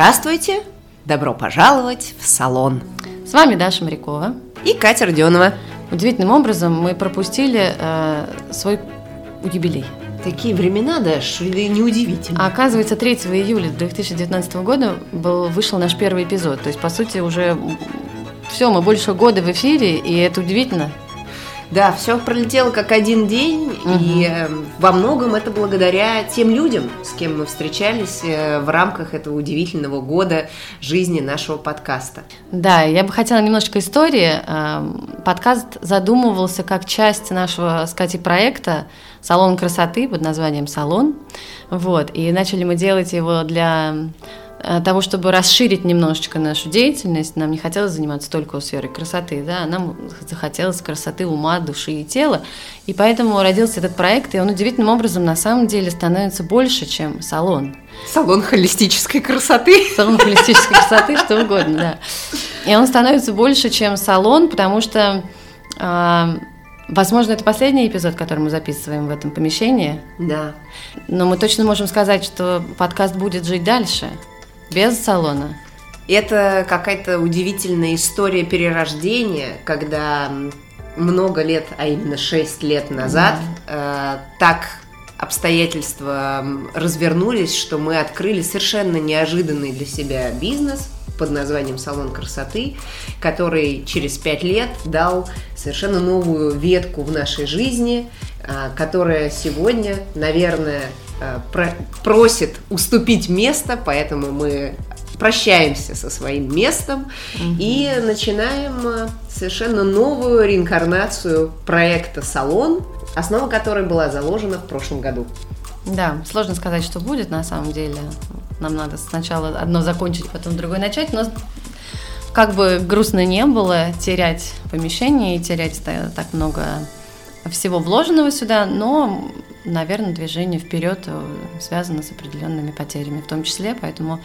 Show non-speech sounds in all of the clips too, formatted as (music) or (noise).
Здравствуйте! Добро пожаловать в салон! С вами Даша Морякова и Катя Родионова. Удивительным образом мы пропустили э, свой юбилей. Такие времена, Даш, или неудивительно? А оказывается, 3 июля 2019 года был, вышел наш первый эпизод. То есть, по сути, уже все, мы больше года в эфире, и это удивительно. Да, все пролетело как один день, угу. и э, во многом это благодаря тем людям, с кем мы встречались э, в рамках этого удивительного года жизни нашего подкаста. Да, я бы хотела немножечко истории. Эм, подкаст задумывался как часть нашего, с Катей, проекта «Салон красоты» под названием «Салон». Вот, и начали мы делать его для того, чтобы расширить немножечко нашу деятельность, нам не хотелось заниматься только сферой красоты, да, нам захотелось красоты ума, души и тела, и поэтому родился этот проект, и он удивительным образом на самом деле становится больше, чем салон. Салон холистической красоты. Салон холистической красоты, что угодно, да. И он становится больше, чем салон, потому что а, Возможно, это последний эпизод, который мы записываем в этом помещении. Да. Но мы точно можем сказать, что подкаст будет жить дальше. Без салона. Это какая-то удивительная история перерождения, когда много лет, а именно 6 лет назад, да. э, так обстоятельства развернулись, что мы открыли совершенно неожиданный для себя бизнес под названием «Салон красоты», который через пять лет дал совершенно новую ветку в нашей жизни, э, которая сегодня, наверное, Э, просит уступить место, поэтому мы прощаемся со своим местом угу. и начинаем э, совершенно новую реинкарнацию проекта «Салон», основа которой была заложена в прошлом году. Да, сложно сказать, что будет на самом деле. Нам надо сначала одно закончить, потом другое начать, но как бы грустно не было терять помещение и терять так много всего вложенного сюда, но наверное, движение вперед связано с определенными потерями в том числе, поэтому,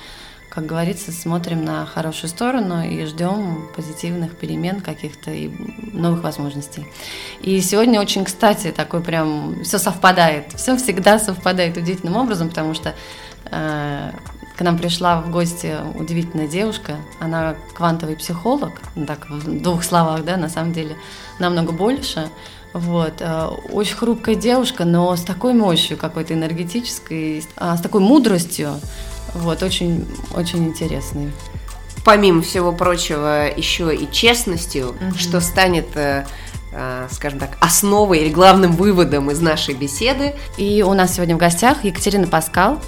как говорится, смотрим на хорошую сторону и ждем позитивных перемен каких-то и новых возможностей. И сегодня очень, кстати, такой прям все совпадает, все всегда совпадает удивительным образом, потому что к нам пришла в гости удивительная девушка, она квантовый психолог, ну так в двух словах, да, на самом деле намного больше. Вот. Э, очень хрупкая девушка, но с такой мощью какой-то энергетической, а, с такой мудростью. Вот, очень, очень интересный. Помимо всего прочего, еще и честностью, угу. что станет э, э, скажем так, основой или главным выводом из нашей беседы. И у нас сегодня в гостях Екатерина Паскал,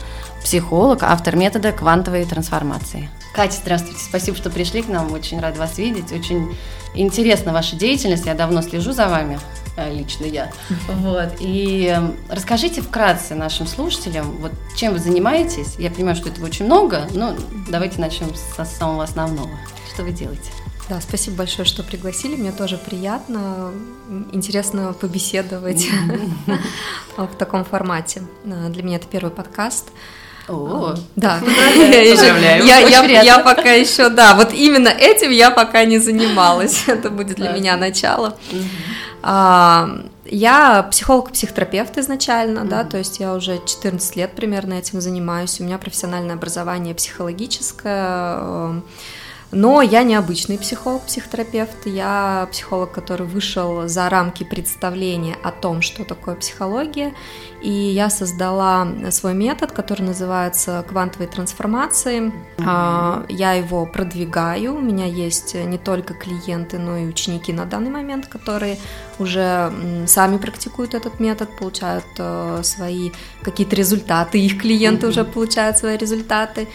психолог, автор метода квантовой трансформации. Катя, здравствуйте, спасибо, что пришли к нам, очень рад вас видеть, очень интересна ваша деятельность, я давно слежу за вами, э, лично я. Вот. И эм, расскажите вкратце нашим слушателям, вот чем вы занимаетесь. Я понимаю, что этого очень много, но давайте начнем со самого основного. Что вы делаете? Да, спасибо большое, что пригласили. Мне тоже приятно, интересно побеседовать в (laughs) таком формате. Э, для меня это первый подкаст. О, да. (laughs) Я, я, я пока еще, да, вот именно этим я пока не занималась. Это будет для меня начало. А, я психолог-психотерапевт изначально, да, то есть я уже 14 лет примерно этим занимаюсь. У меня профессиональное образование психологическое но я не обычный психолог, психотерапевт, я психолог, который вышел за рамки представления о том, что такое психология, и я создала свой метод, который называется квантовой трансформацией. Mm-hmm. Я его продвигаю, у меня есть не только клиенты, но и ученики на данный момент, которые уже сами практикуют этот метод, получают э, свои какие-то результаты, их клиенты mm-hmm. уже получают свои результаты.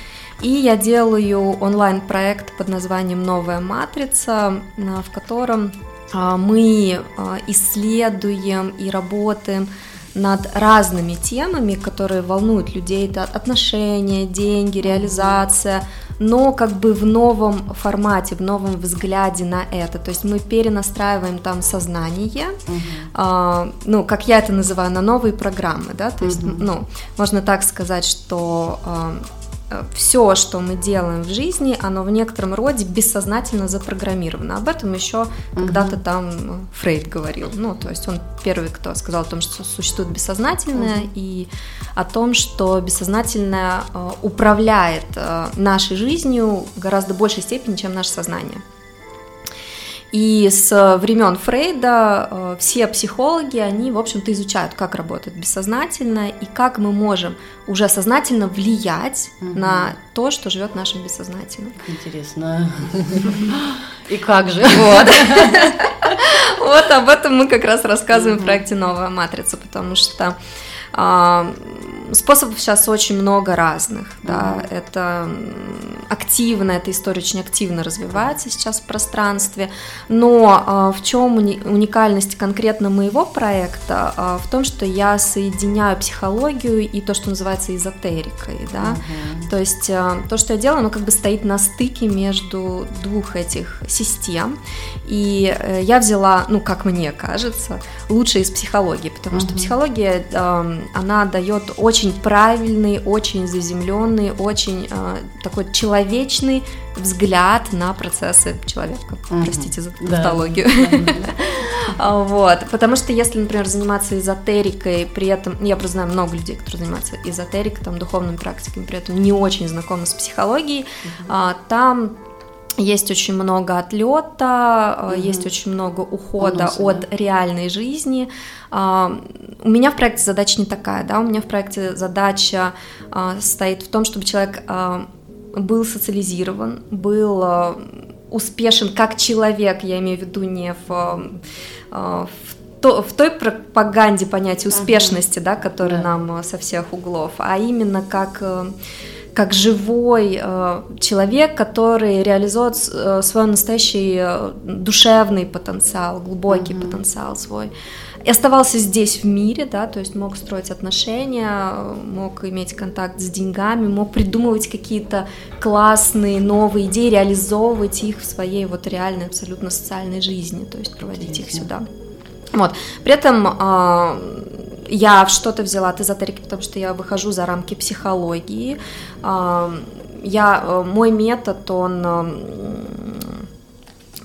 И я делаю онлайн-проект под названием «Новая матрица», в котором а, мы а, исследуем и работаем над разными темами, которые волнуют людей. Это отношения, деньги, реализация, но как бы в новом формате, в новом взгляде на это. То есть мы перенастраиваем там сознание, uh-huh. э, ну, как я это называю, на новые программы, да, то есть, uh-huh. ну, можно так сказать, что э, все, что мы делаем в жизни, оно в некотором роде бессознательно запрограммировано. Об этом еще угу. когда-то там Фрейд говорил. Ну, то есть он первый, кто сказал о том, что существует бессознательное, угу. и о том, что бессознательное э, управляет э, нашей жизнью в гораздо большей степени, чем наше сознание. И с времен Фрейда э, все психологи, они, в общем-то, изучают, как работает бессознательное и как мы можем уже сознательно влиять угу. на то, что живет в нашем бессознательном. Интересно. И как же? Вот. (laughs) Вот об этом мы как раз рассказываем в проекте «Новая матрица», потому что а, способов сейчас очень много разных, да, mm-hmm. это активно, эта история очень активно развивается сейчас в пространстве, но а, в чем уни- уникальность конкретно моего проекта? А, в том, что я соединяю психологию и то, что называется эзотерикой, да, mm-hmm. то есть а, то, что я делаю, оно как бы стоит на стыке между двух этих систем, и э, я взяла, ну, как мне кажется, лучшее из психологии, потому mm-hmm. что психология, она дает очень правильный, очень заземленный, очень э, такой человечный взгляд на процессы человека. Угу. Простите за тавтологию. Да. (laughs) вот, потому что если, например, заниматься эзотерикой, при этом, я просто знаю много людей, которые занимаются эзотерикой, там, духовными практиками, при этом не очень знакомы с психологией, угу. там есть очень много отлета, угу. есть очень много ухода Уноса, от да? реальной жизни. А, у меня в проекте задача не такая, да, у меня в проекте задача а, стоит в том, чтобы человек был социализирован, был успешен как человек, я имею в виду не в, в то, в той пропаганде понятия успешности, uh да, которая yeah. нам со всех углов, а именно как э, как живой э, человек, который реализует э, свой настоящий э, душевный потенциал, глубокий mm-hmm. потенциал свой. И оставался здесь в мире, да, то есть мог строить отношения, мог иметь контакт с деньгами, мог придумывать какие-то классные новые идеи, реализовывать их в своей вот реальной абсолютно социальной жизни, то есть проводить Интересно. их сюда. Вот. При этом э, я что-то взяла от эзотерики, потому что я выхожу за рамки психологии. Я, э, мой метод, он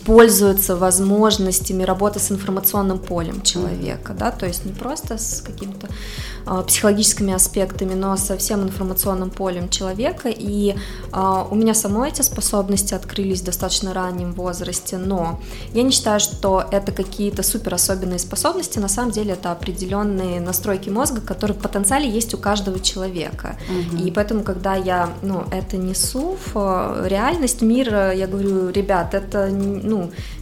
пользуется возможностями работы с информационным полем человека, да, то есть не просто с каким-то а, психологическими аспектами, но со всем информационным полем человека. И а, у меня самой эти способности открылись в достаточно раннем возрасте, но я не считаю, что это какие-то супер особенные способности. На самом деле это определенные настройки мозга, которые в потенциале есть у каждого человека. Угу. И поэтому, когда я ну, это несу в реальность, мир, я говорю, ребят, это ну,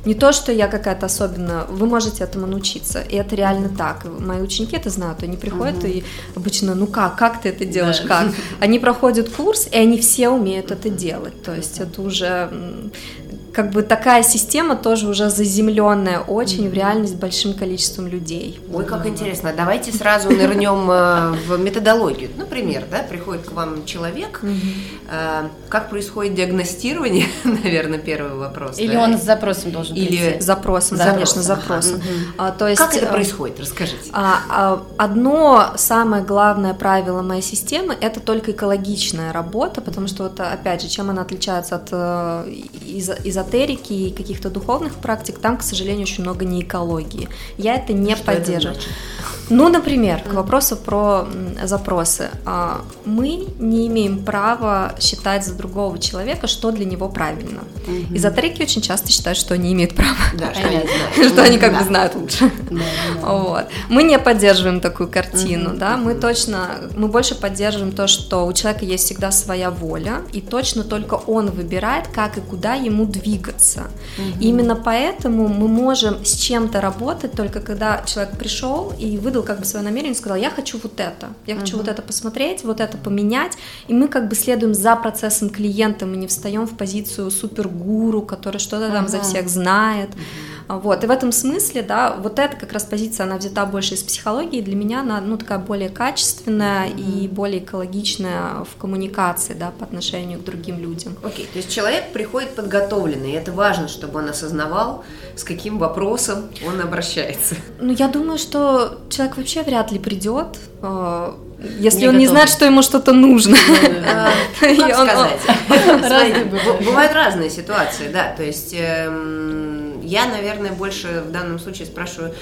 не то, что я какая-то особенная, вы можете этому научиться. И это реально так. Мои ученики это знают, они приходят угу. и и обычно, ну как, как ты это делаешь, да. как? (laughs) Они проходят курс, и они все умеют это делать, то есть это уже как бы такая система тоже уже заземленная очень mm-hmm. в реальность большим количеством людей. Ой, как интересно. Давайте сразу нырнем э, в методологию. Например, да, приходит к вам человек, mm-hmm. как происходит диагностирование, (laughs) наверное, первый вопрос. Или да? он с запросом должен Или прийти. запросом, запросом, конечно, запросом. Mm-hmm. А, то есть, как это э, происходит? Расскажите. А, а, одно самое главное правило моей системы – это только экологичная работа, потому что вот опять же, чем она отличается от из, из эзотерики и каких-то духовных практик, там, к сожалению, очень много не экологии. Я это не Что поддерживаю. Это ну, например, к вопросу про запросы. А, мы не имеем права считать за другого человека, что для него правильно. Угу. Эзотерики очень часто считают, что они имеют право. Да, что они знают. Что они как бы знают лучше. Вот. Мы не поддерживаем такую картину, да, мы точно, мы больше поддерживаем то, что у человека есть всегда своя воля, и точно только он выбирает, как и куда ему двигаться. Именно поэтому мы можем с чем-то работать только когда человек пришел и вы выдал как бы свое намерение, сказал, я хочу вот это, я хочу uh-huh. вот это посмотреть, вот это поменять, и мы как бы следуем за процессом клиента, мы не встаем в позицию супергуру, который что-то там за всех знает. Вот, и в этом смысле, да, вот эта как раз позиция, она взята больше из психологии, для меня она, ну, такая более качественная mm-hmm. и более экологичная в коммуникации, да, по отношению к другим людям. Окей, okay, то есть человек приходит подготовленный, и это важно, чтобы он осознавал, с каким вопросом он обращается. Ну, я думаю, что человек вообще вряд ли придет э, если он не знает, что ему что-то нужно. (laughs) (laughs) Бывают разные ситуации, да. То есть эм, я, наверное, больше в данном случае спрашиваю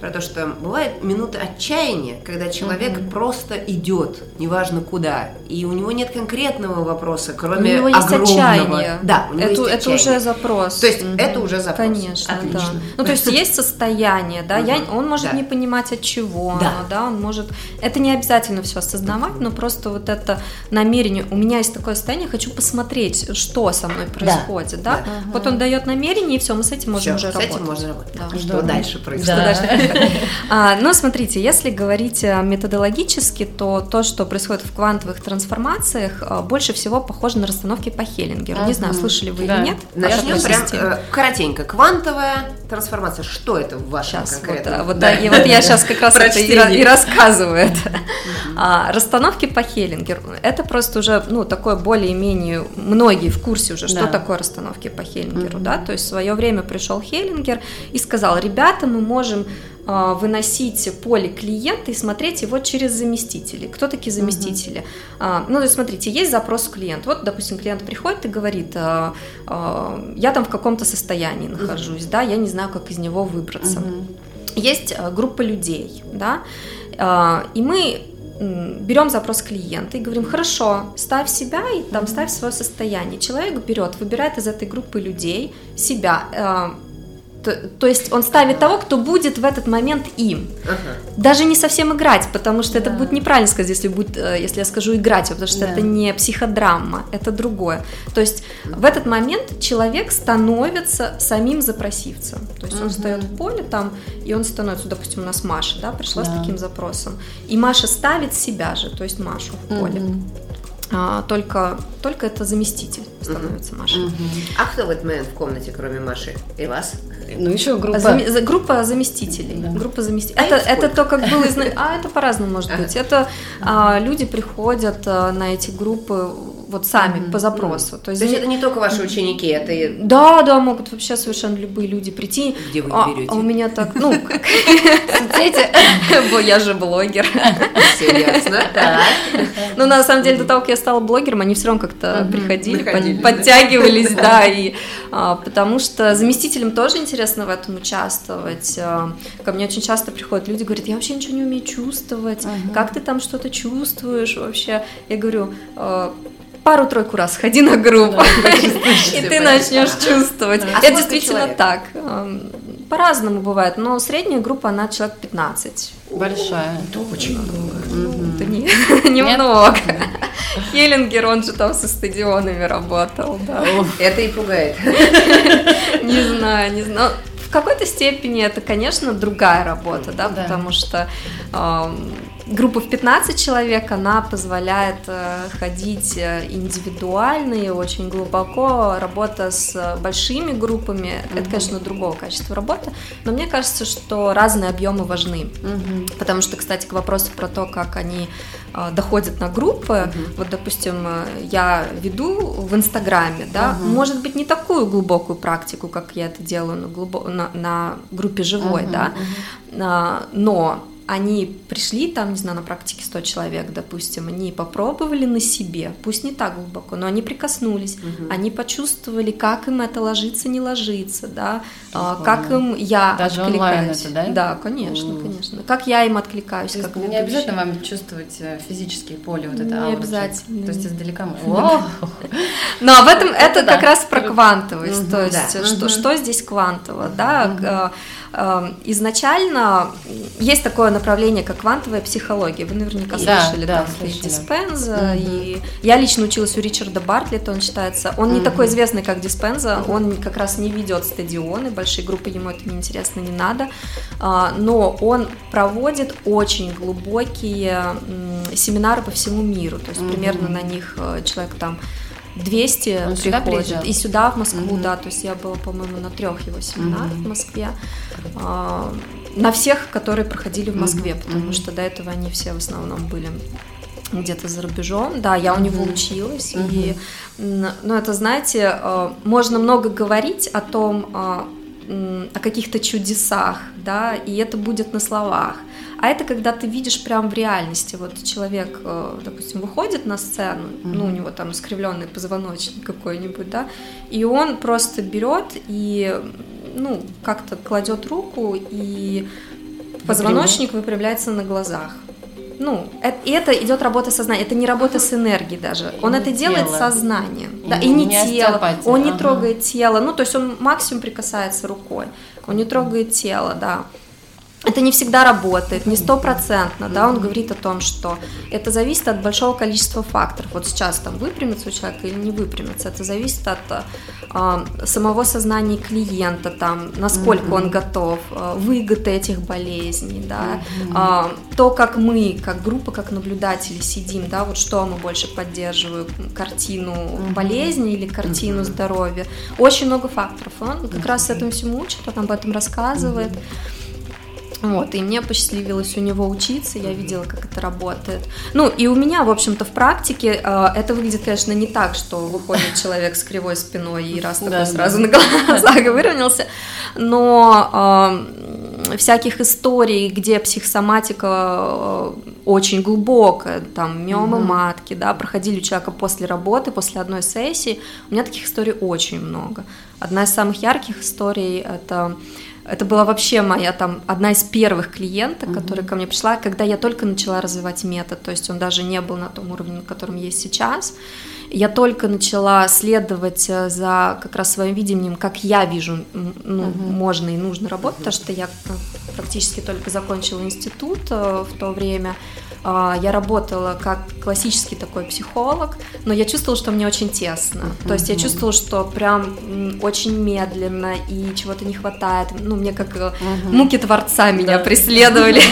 про то, что бывают минуты отчаяния, когда человек mm-hmm. просто идет, неважно куда, и у него нет конкретного вопроса, кроме у него есть огромного. Отчаяние. Да, у него это, есть это уже запрос. То есть mm-hmm. это уже запрос. Конечно, Отлично. да. Ну то есть есть состояние, да, mm-hmm. я, он может да. не понимать от чего, да. да, он может. Это не обязательно все осознавать, но просто вот это намерение. У меня есть такое состояние, хочу посмотреть, что со мной происходит, да. да? да. Вот он дает намерение и все, мы с этим можем все, уже с работать. Этим можно работать. Да. Что дальше происходит? Что (laughs) дальше а, но смотрите, если говорить э, методологически, то то, что происходит в квантовых трансформациях, э, больше всего похоже на расстановки по Хеллингеру. Не знаю, слышали вы или нет? Начнем прям э, коротенько. Квантовая трансформация. Что это в вашем сейчас, конкретном? Вот, вот, да, и вот я сейчас как раз это и, и рассказываю это. А, расстановки по Хеллингеру. Это просто уже, ну, такое более-менее, многие в курсе уже, что такое расстановки по Хеллингеру, да, то есть в свое время пришел Хеллингер и сказал, ребята, мы можем а, выносить поле клиента и смотреть его через заместители. Кто такие заместители? Uh-huh. Ну, то есть, смотрите, есть запрос клиента. Вот, допустим, клиент приходит и говорит, а, я там в каком-то состоянии нахожусь, uh-huh. да, я не знаю, как из него выбраться. Uh-huh. Есть группа людей, да, и мы берем запрос клиента и говорим, хорошо, ставь себя и там ставь свое состояние. Человек берет, выбирает из этой группы людей себя, то, то есть он ставит того, кто будет в этот момент им. Ага. Даже не совсем играть, потому что да. это будет неправильно сказать, если, будет, э, если я скажу играть, потому что да. это не психодрама, это другое. То есть в этот момент человек становится самим запросивцем. То есть угу. он встает в поле там, и он становится, допустим, у нас Маша, да, пришла да. с таким запросом. И Маша ставит себя же, то есть Машу в поле. Угу. А, только, только это заместитель становится угу. Машей. Угу. А кто в этот момент в комнате, кроме Маши и вас? Ну, еще группа. Зам, группа заместителей. Да. Группа заместителей. А это, это то, как было изна... (laughs) А, это по-разному может быть. Это а, люди приходят а, на эти группы вот сами mm-hmm. по запросу. То есть, То есть это не только ваши ученики, это и... Да, да, могут вообще совершенно любые люди прийти. Где вы а, берете? А у меня так, ну, (laughs) соцсети, (laughs) я же блогер. Все ясно. (laughs) Ну, на самом деле, до того, как я стала блогером, они все равно как-то приходили, подтягивались, да, и а, потому что заместителям тоже интересно в этом участвовать. А, ко мне очень часто приходят люди, говорят, я вообще ничего не умею чувствовать, как ты там что-то чувствуешь вообще? Я говорю, пару-тройку раз ходи на группу, (laughs) и ты начнешь чувствовать. Это действительно так. По-разному бывает, но средняя группа, она человек 15. Большая. Это очень много. Это (laughs) немного. Хеллингер, он же там со стадионами работал. Это и пугает. (laughs) Не знаю, не знаю. В какой-то степени это, конечно, другая работа, да, потому что группа в 15 человек, она позволяет э, ходить э, индивидуально и очень глубоко. Работа с большими группами, mm-hmm. это, конечно, другого качества работы, но мне кажется, что разные объемы важны. Mm-hmm. Потому что, кстати, к вопросу про то, как они э, доходят на группы, mm-hmm. вот, допустим, я веду в Инстаграме, да, mm-hmm. может быть, не такую глубокую практику, как я это делаю на, глубо... на, на группе живой, mm-hmm. да, mm-hmm. но они пришли там, не знаю, на практике 100 человек, допустим, они попробовали на себе, пусть не так глубоко, но они прикоснулись, угу. они почувствовали, как им это ложится, не ложится, да, а, как им я Даже откликаюсь. это, да? Да, конечно, mm. конечно. Как я им откликаюсь. То как не обязательно вам чувствовать э, физические поле, вот это Не обязательно. То есть издалека. Но об (laughs) этом это как раз про квантовость, то есть что здесь квантово, да, изначально есть такое направление, как квантовая психология. Вы наверняка слышали, да, там да, слышали. Диспенза. Угу. И я лично училась у Ричарда Бартлета, он считается. Он угу. не такой известный, как Диспенза, угу. он как раз не ведет стадионы, большие группы ему это не интересно, не надо. А, но он проводит очень глубокие семинары по всему миру. То есть угу. примерно на них э, человек там 200 Он приходит. Сюда и сюда, в Москву, угу. да. То есть я была, по-моему, на трех его семинарах угу. в Москве. А, на всех, которые проходили в Москве, угу. потому что до этого они все в основном были где-то за рубежом. Да, я у него училась. И, ну, это, знаете, а, можно много говорить о том, а, о каких-то чудесах, да, и это будет на словах. А это когда ты видишь прям в реальности. Вот человек, э, допустим, выходит на сцену, mm-hmm. ну, у него там искривленный позвоночник какой-нибудь, да, и он просто берет и, ну, как-то кладет руку, и позвоночник выпрямляется на глазах. Ну, это, и это идет работа сознания, это не работа с энергией даже. Он не это тело. делает сознанием. И, да, и не, не тело. Он ага. не трогает тело. Ну, то есть он максимум прикасается рукой. Он не трогает тело, да это не всегда работает, не стопроцентно, да, он говорит о том, что это зависит от большого количества факторов. Вот сейчас там выпрямится у человека или не выпрямится, это зависит от э, самого сознания клиента, там, насколько mm-hmm. он готов, э, выгоды этих болезней, да, mm-hmm. э, то, как мы, как группа, как наблюдатели сидим, да, вот что мы больше поддерживаем, картину mm-hmm. болезни или картину mm-hmm. здоровья. Очень много факторов. Он как mm-hmm. раз этому всему учит, он об этом рассказывает. Mm-hmm. Вот, и мне посчастливилось у него учиться, я видела, как это работает. Ну, и у меня, в общем-то, в практике э, это выглядит, конечно, не так, что выходит (laughs) человек с кривой спиной и раз такой да, сразу да. на глазах (laughs) выровнялся, но э, всяких историй, где психосоматика э, очень глубокая, там, миомы угу. матки, да, проходили у человека после работы, после одной сессии, у меня таких историй очень много. Одна из самых ярких историй — это это была вообще моя там одна из первых клиенток, mm-hmm. которая ко мне пришла, когда я только начала развивать метод, то есть он даже не был на том уровне, на котором есть сейчас. Я только начала следовать э, за как раз своим видением, как я вижу, ну, mm-hmm. можно и нужно работать, потому что я э, практически только закончила институт э, в то время. А, я работала как классический такой психолог, но я чувствовала, что мне очень тесно. Uh-huh. То есть я чувствовала, что прям очень медленно и чего-то не хватает. Ну, мне как uh-huh. муки творца меня преследовали. (laughs)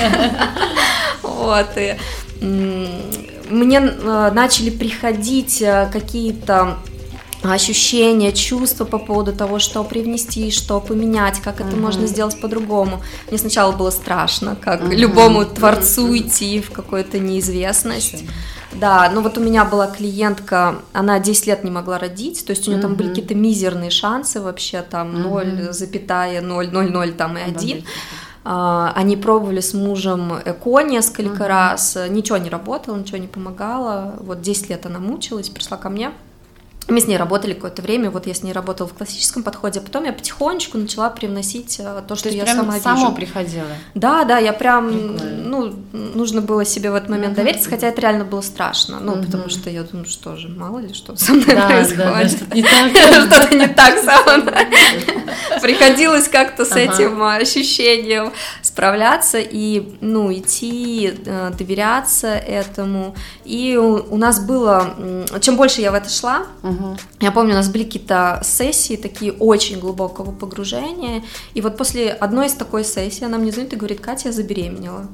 Вот. И мне э, начали приходить э, какие-то ощущения, чувства по поводу того, что привнести, что поменять, как это uh-huh. можно сделать по-другому. Мне сначала было страшно, как uh-huh. любому творцу uh-huh. идти в какую-то неизвестность. Uh-huh. Да, ну вот у меня была клиентка, она 10 лет не могла родить, то есть у нее uh-huh. там были какие-то мизерные шансы вообще, там uh-huh. 0,000 там и 1. Uh-huh. Uh, они пробовали с мужем ЭКО несколько uh-huh. раз, ничего не работало, ничего не помогало. Вот 10 лет она мучилась, пришла ко мне. Мы с ней работали какое-то время, вот я с ней работала в классическом подходе, а потом я потихонечку начала привносить э, то, что то я сама само вижу. приходила? Да, да, я прям, Прикольно. ну, нужно было себе в этот момент uh-huh. довериться, хотя это реально было страшно, ну, uh-huh. потому что я думаю, что же, мало ли что со мной да, происходит. Да, да, что-то не так. (laughs) Что-то не так со мной. (laughs) Приходилось как-то с этим ощущением справляться и, ну, идти, э, доверяться этому. И у нас было, чем больше я в это шла, Угу. Я помню, у нас были какие-то сессии такие очень глубокого погружения, и вот после одной из такой сессии она мне звонит и говорит, Катя, я забеременела.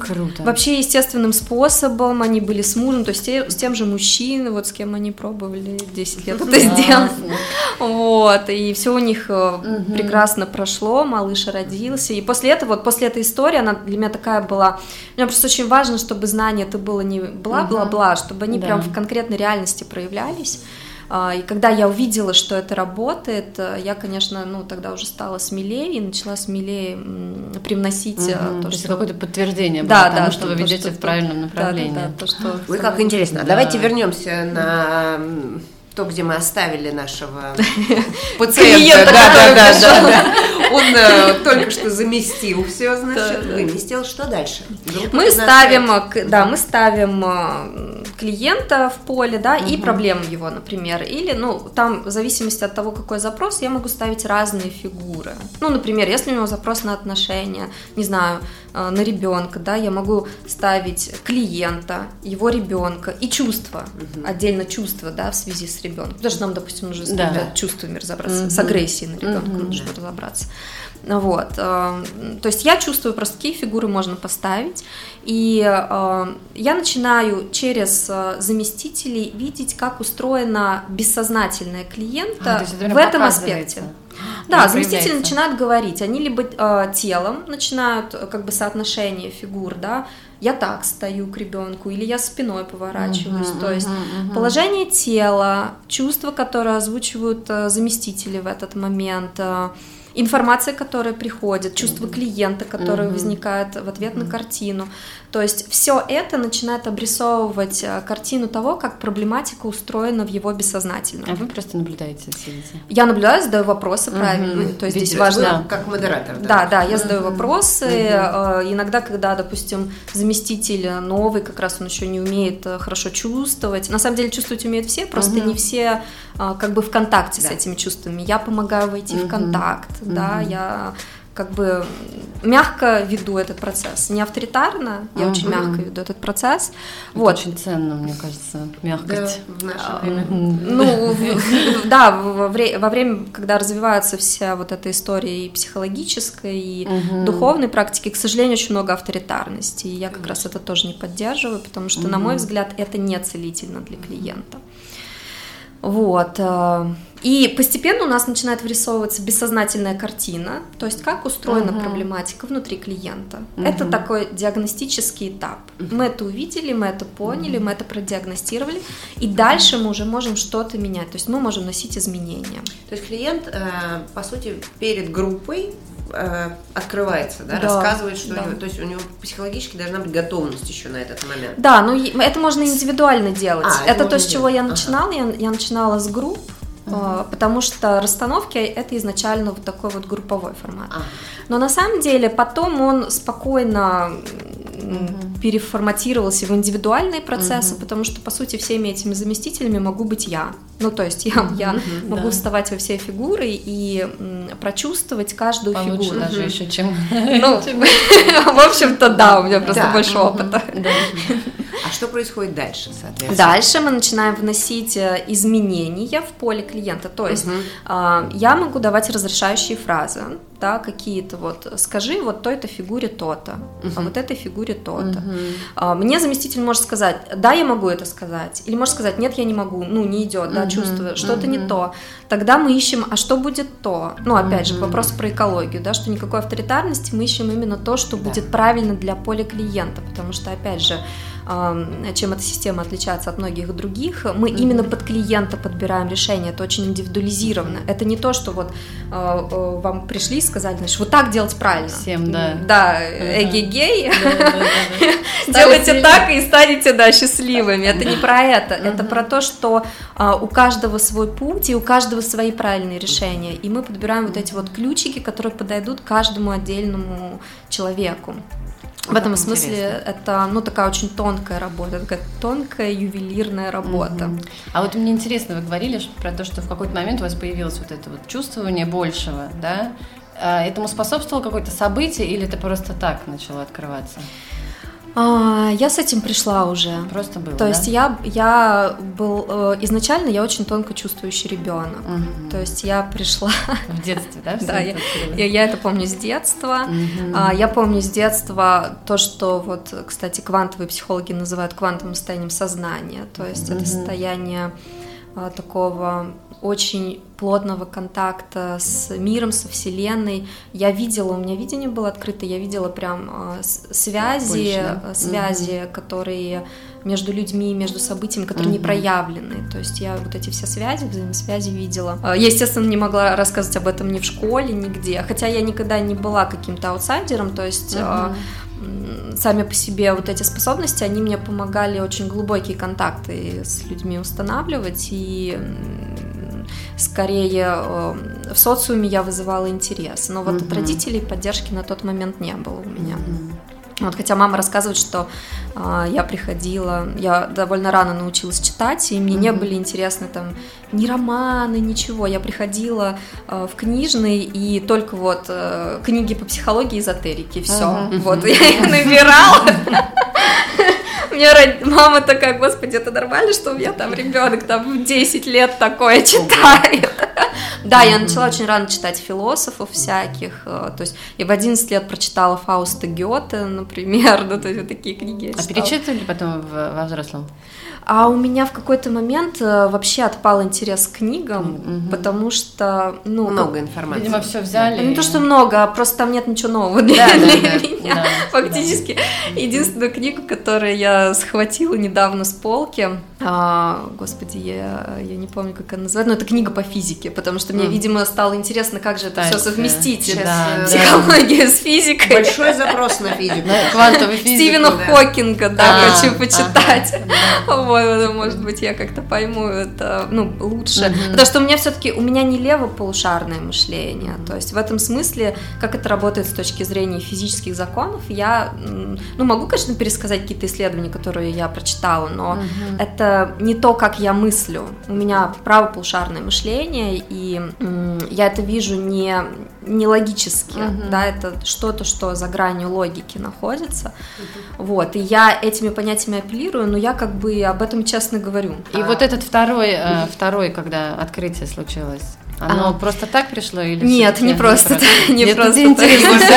Круто. Вообще естественным способом, они были с мужем, то есть с тем же мужчиной, вот с кем они пробовали 10 лет это сделать. Вот, и все у них э, прекрасно прошло, малыш родился, и после этого, вот после этой истории, она для меня такая была, мне просто очень важно, чтобы знание это было не бла-бла-бла, чтобы они прям в конкретной реальности проявлялись. А, и когда я увидела, что это работает, я, конечно, ну тогда уже стала смелее и начала смелее привносить угу, то, что какое-то подтверждение да, было да, тому, что вы ведете в правильном направлении. Да, да, да, то, что Ой, как интересно. Да. Давайте вернемся на то, где мы оставили нашего (laughs) пациента. Да, да, да, да. Он э, только что заместил все, значит, выместил. Что дальше? Мы ставим, да, мы ставим э, клиента в поле, да, и проблему его, например. Или, ну, там, в зависимости от того, какой запрос, я могу ставить разные фигуры. Ну, например, если у него запрос на отношения, не знаю, э, на ребенка, да, я могу ставить клиента, его ребенка и чувства, отдельно чувства, да, в связи с ребенком. Потому что нам, допустим, нужно с да. чувствами разобраться, угу. с агрессией на ребенка угу. нужно разобраться. Вот. Э, то есть я чувствую просто, какие фигуры можно поставить. И э, я начинаю через э, заместителей видеть, как устроена бессознательная клиента а, в этом аспекте. Да, заместители начинают говорить, они либо э, телом начинают как бы соотношение фигур, да, я так стою к ребенку, или я спиной поворачиваюсь. Uh-huh, То есть uh-huh, uh-huh. положение тела, чувства, которые озвучивают э, заместители в этот момент, э, информация, которая приходит, чувство клиента, которое возникает в ответ на картину. То есть все это начинает обрисовывать э, картину того, как проблематика устроена в его бессознательном. А вы просто наблюдаете, сидите? Я наблюдаю, задаю вопросы угу. правильно. То есть Видите, здесь важно... Как модератор. Да, да, да я задаю вопросы. Угу. Иногда, когда, допустим, заместитель новый, как раз он еще не умеет э, хорошо чувствовать. На самом деле чувствовать умеют все, просто угу. не все как бы в контакте да. с этими чувствами. Я помогаю войти угу. в контакт, да, я как бы мягко веду этот процесс, не авторитарно, я uh-huh. очень мягко веду этот процесс. Это вот. очень ценно, мне кажется, мягкость. Да, в наше а, время. Ну, да, во время, когда развивается вся вот эта история и психологической, и духовной практики, к сожалению, очень много авторитарности, и я как раз это тоже не поддерживаю, потому что, на мой взгляд, это не целительно для клиента. Вот. И постепенно у нас начинает вырисовываться бессознательная картина, то есть как устроена uh-huh. проблематика внутри клиента. Uh-huh. Это такой диагностический этап. Uh-huh. Мы это увидели, мы это поняли, uh-huh. мы это продиагностировали, и дальше мы уже можем что-то менять, то есть мы можем носить изменения. То есть клиент, э, по сути, перед группой э, открывается, да, да, рассказывает, что да. у него, то есть у него психологически должна быть готовность еще на этот момент. Да, но это можно индивидуально делать. А, это, это то, с чего я начинала. Ага. Я, я начинала с групп, Uh-huh. потому что расстановки это изначально вот такой вот групповой формат. Uh-huh. Но на самом деле потом он спокойно uh-huh. переформатировался в индивидуальные процессы, uh-huh. потому что по сути всеми этими заместителями могу быть я. Ну то есть я, uh-huh. я uh-huh. могу да. вставать во все фигуры и м, прочувствовать каждую Получше фигуру. даже uh-huh. еще чем. Ну, (laughs) (laughs) в общем-то да, у меня просто больше опыта. А что происходит дальше, соответственно? Дальше мы начинаем вносить э, изменения в поле клиента. То есть угу. я могу давать разрешающие фразы, да, какие-то вот, скажи вот той-то фигуре то-то, uh-huh. а вот этой фигуре то-то. Uh-huh. Мне заместитель может сказать, да, я могу это сказать, или может сказать, нет, я не могу, ну, не идет, да, чувствую, что-то uh-huh. не то. Тогда мы ищем, а что будет то? Ну, опять uh-huh. же, к вопросу про экологию, да, что никакой авторитарности, мы ищем именно то, что да. будет правильно для поля клиента, потому что, опять же, чем эта система отличается от многих других. Мы mm-hmm. именно под клиента подбираем решение, это очень индивидуализировано. Это не то, что вот э, э, вам пришли и сказали, значит, вот так делать правильно. Всем, да. Да, эгегей. (laughs) Делайте так и станете, да, счастливыми. Это не про это. Это про то, что а, у каждого свой путь и у каждого свои правильные решения. И мы подбираем вот эти вот ключики, которые подойдут каждому отдельному человеку. В этом смысле это, ну, такая очень тонкая работа, такая тонкая ювелирная работа. Угу. А вот мне интересно, вы говорили про то, что в какой-то момент у вас появилось вот это вот чувствование большего, да? А этому способствовало какое-то событие или это просто так начало открываться? А, я с этим пришла уже. Просто был. То да? есть я, я был э, изначально я очень тонко чувствующий ребенок. Угу. То есть я пришла. (laughs) В детстве, да? (laughs) Да, я, я, я это помню с детства. Угу. Я помню с детства то, что вот, кстати, квантовые психологи называют квантовым состоянием сознания. То есть угу. это состояние а, такого очень плотного контакта с миром, со Вселенной. Я видела, у меня видение было открыто, я видела прям э, связи, Больше, да? связи, mm которые между людьми, между событиями, которые mm не проявлены. То есть я вот эти все связи, взаимосвязи видела. Я, естественно, не могла рассказывать об этом ни в школе, нигде. Хотя я никогда не была каким-то аутсайдером, то есть mm сами по себе вот эти способности, они мне помогали очень глубокие контакты с людьми устанавливать, и скорее э, в социуме я вызывала интерес. Но вот mm-hmm. от родителей поддержки на тот момент не было у меня. Mm-hmm. Вот, хотя мама рассказывает, что э, я приходила, я довольно рано научилась читать, и мне mm-hmm. не были интересны там ни романы, ничего. Я приходила э, в книжный и только вот э, книги по психологии, эзотерики, все. Mm-hmm. Вот я их набирала. (laughs) Мне мама такая, господи, это нормально, что у меня там ребенок там в 10 лет такое читает. (laughs) Да, я начала очень рано читать философов всяких, э, то есть я в 11 лет прочитала Фауста Гёте, например, (laughs) ну, то есть вот такие книги А перечитывали потом во взрослом? А у меня в какой-то момент э, вообще отпал интерес к книгам, угу. потому что ну много информации. Видимо, все взяли. Не то что много, а просто там нет ничего нового для, да, для да, меня. Да, Фактически да. единственная книга, которую я схватила недавно с полки а, господи, я, я не помню, как она называется, но это книга по физике, потому что мне, mm. видимо, стало интересно, как же это все совместить, да, психологию да. с физикой. Большой запрос на физику. Квантовую физику. Стивена да. Хокинга, да, хочу почитать. Вот, может быть, я как-то пойму это, ну, лучше. Потому что у меня все-таки, у меня не левополушарное мышление, то есть в этом смысле, как это работает с точки зрения физических законов, я, ну, могу, конечно, пересказать какие-то исследования, которые я прочитала, но это не то, как я мыслю. У меня правополушарное мышление, и я это вижу не, не логически, uh-huh. да, это что-то, что за гранью логики находится. Uh-huh. Вот, и я этими понятиями апеллирую, но я как бы об этом честно говорю. И а... вот этот второй, э, второй, когда открытие случилось, оно а. просто так пришло или Нет, не просто. Не просто так.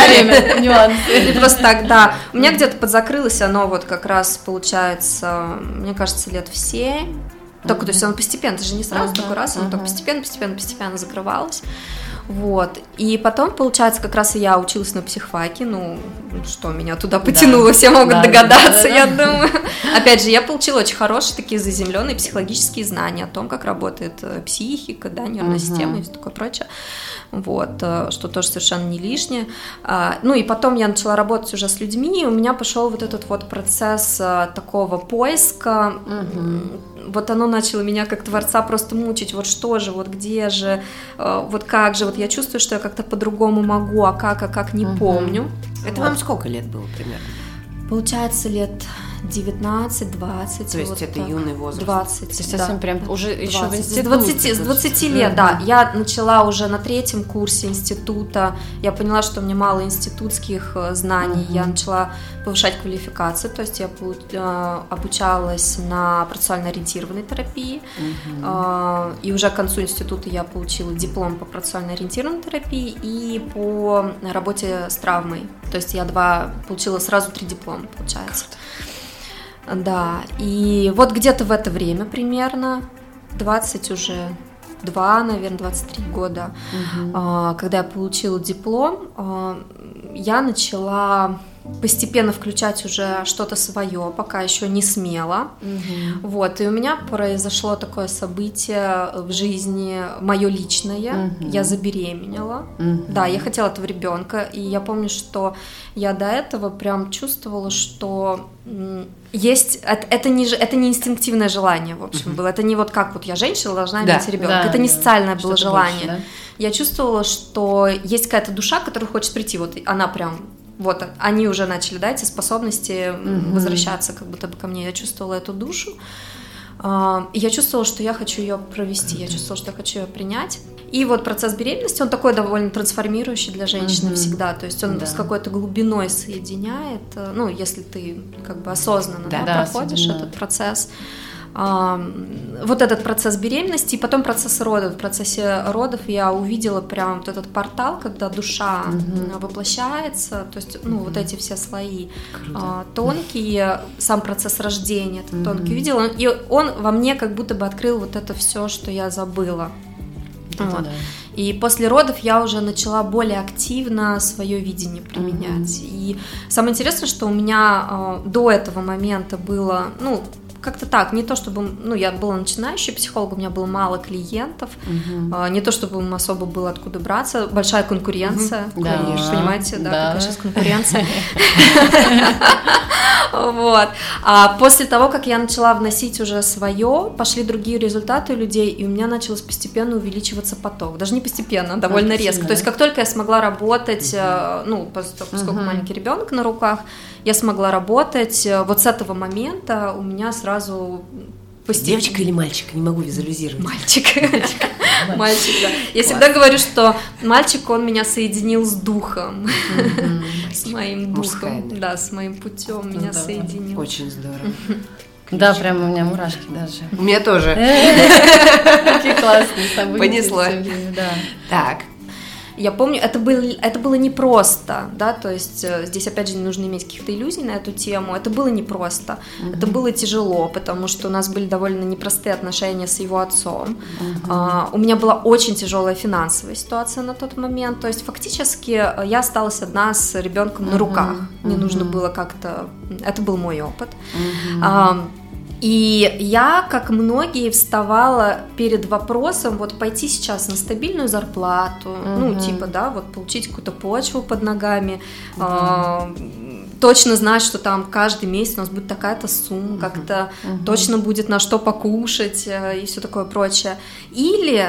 (laughs) Не (laughs) (laughs) просто так, да. У меня где-то подзакрылось оно вот как раз получается, мне кажется, лет в семь. Только, то есть оно постепенно, это же не сразу такой раз, оно только постепенно, постепенно, постепенно закрывалось. Вот. И потом, получается, как раз и я училась на психфаке, ну, что меня туда потянуло, да. все могут да, догадаться, да, да, я да. думаю. Опять же, я получила очень хорошие такие заземленные психологические знания о том, как работает э, психика, да, нервная угу. система и все такое прочее вот, э, что тоже совершенно не лишнее. А, ну и потом я начала работать уже с людьми, и у меня пошел вот этот вот процесс э, такого поиска, угу. вот оно начало меня как творца просто мучить, вот что же, вот где же, э, вот как же, вот я чувствую, что я как-то по-другому могу, а как, а как не угу. помню. Это вот. вам сколько лет было примерно? Получается лет 19, 20. То есть вот это так. юный возраст. 20. То есть да. совсем прям уже 20. еще в институте. С 20, с 20 лет, mm-hmm. да. Я начала уже на третьем курсе института. Я поняла, что мне мало институтских э, знаний. Mm-hmm. Я начала повышать квалификацию. То есть я э, обучалась на процессуально ориентированной терапии. Mm-hmm. И уже к концу института я получила диплом по процессуально ориентированной терапии и по работе с травмой. То есть я два получила сразу три диплома, получается. Круто. Да, и вот где-то в это время примерно, 20 уже два, наверное, 23 года, угу. когда я получила диплом, а, я начала постепенно включать уже что-то свое, пока еще не смело. Угу. Вот, и у меня произошло такое событие в жизни, мое личное. Угу. Я забеременела. Угу. Да, я хотела этого ребенка, и я помню, что я до этого прям чувствовала, что есть это не это не инстинктивное желание в общем uh было это не вот как вот я женщина должна да, иметь ребенка да, это не социальное было желание больше, да? я чувствовала что есть какая-то душа которая хочет прийти вот она прям вот они уже начали да эти способности uh возвращаться как будто бы ко мне я чувствовала эту душу а, и я чувствовала что я хочу ее провести я чувствовала что я хочу ее принять и вот процесс беременности, он такой довольно трансформирующий для женщины mm-hmm. всегда, то есть он да. с какой-то глубиной соединяет, э, ну, если ты как бы осознанно да, да, проходишь особенно. этот процесс. Вот этот процесс беременности и потом процесс родов. В процессе родов я увидела прям вот этот портал, когда душа угу. воплощается, то есть, ну, угу. вот эти все слои Круто. тонкие, сам процесс рождения, этот угу. тонкий увидела, и он во мне как будто бы открыл вот это все, что я забыла. Вот. Да. И после родов я уже начала более активно свое видение применять. Mm-hmm. И самое интересное, что у меня э, до этого момента было, ну, как-то так, не то чтобы, ну, я была начинающий психолог, у меня было мало клиентов, угу. а, не то чтобы им особо было откуда браться, большая конкуренция, угу. да. конечно, понимаете, да, да. какая сейчас конкуренция. (laughs) Вот. А после того, как я начала вносить уже свое, пошли другие результаты у людей, и у меня началось постепенно увеличиваться поток. Даже не постепенно, довольно резко. То есть, как только я смогла работать, э, ну, поскольку маленький ребенок на руках, я смогла работать. Вот с этого момента у меня сразу Постепенно. Девочка или мальчик? Не могу визуализировать. Мальчик. (laughs) Мальчик, да. Я всегда говорю, что мальчик, он меня соединил с духом. (laughs) С моим духом. Да, с моим путем меня соединил. Очень здорово. Да, прям у меня мурашки даже. У меня тоже. (laughs) Какие классные события. Понесло. Так, я помню, это, был, это было непросто, да, то есть э, здесь, опять же, не нужно иметь каких-то иллюзий на эту тему, это было непросто, mm-hmm. это было тяжело, потому что у нас были довольно непростые отношения с его отцом, mm-hmm. а, у меня была очень тяжелая финансовая ситуация на тот момент, то есть фактически э, я осталась одна с ребенком mm-hmm. на руках, мне mm-hmm. нужно было как-то, это был мой опыт, mm-hmm. а, И я, как многие, вставала перед вопросом вот пойти сейчас на стабильную зарплату, угу. ну, типа, да, вот получить какую-то почву под ногами, угу. э, точно знать, что там каждый месяц у нас будет такая-то сумма, как-то угу. точно будет на что покушать э, и все такое прочее. Или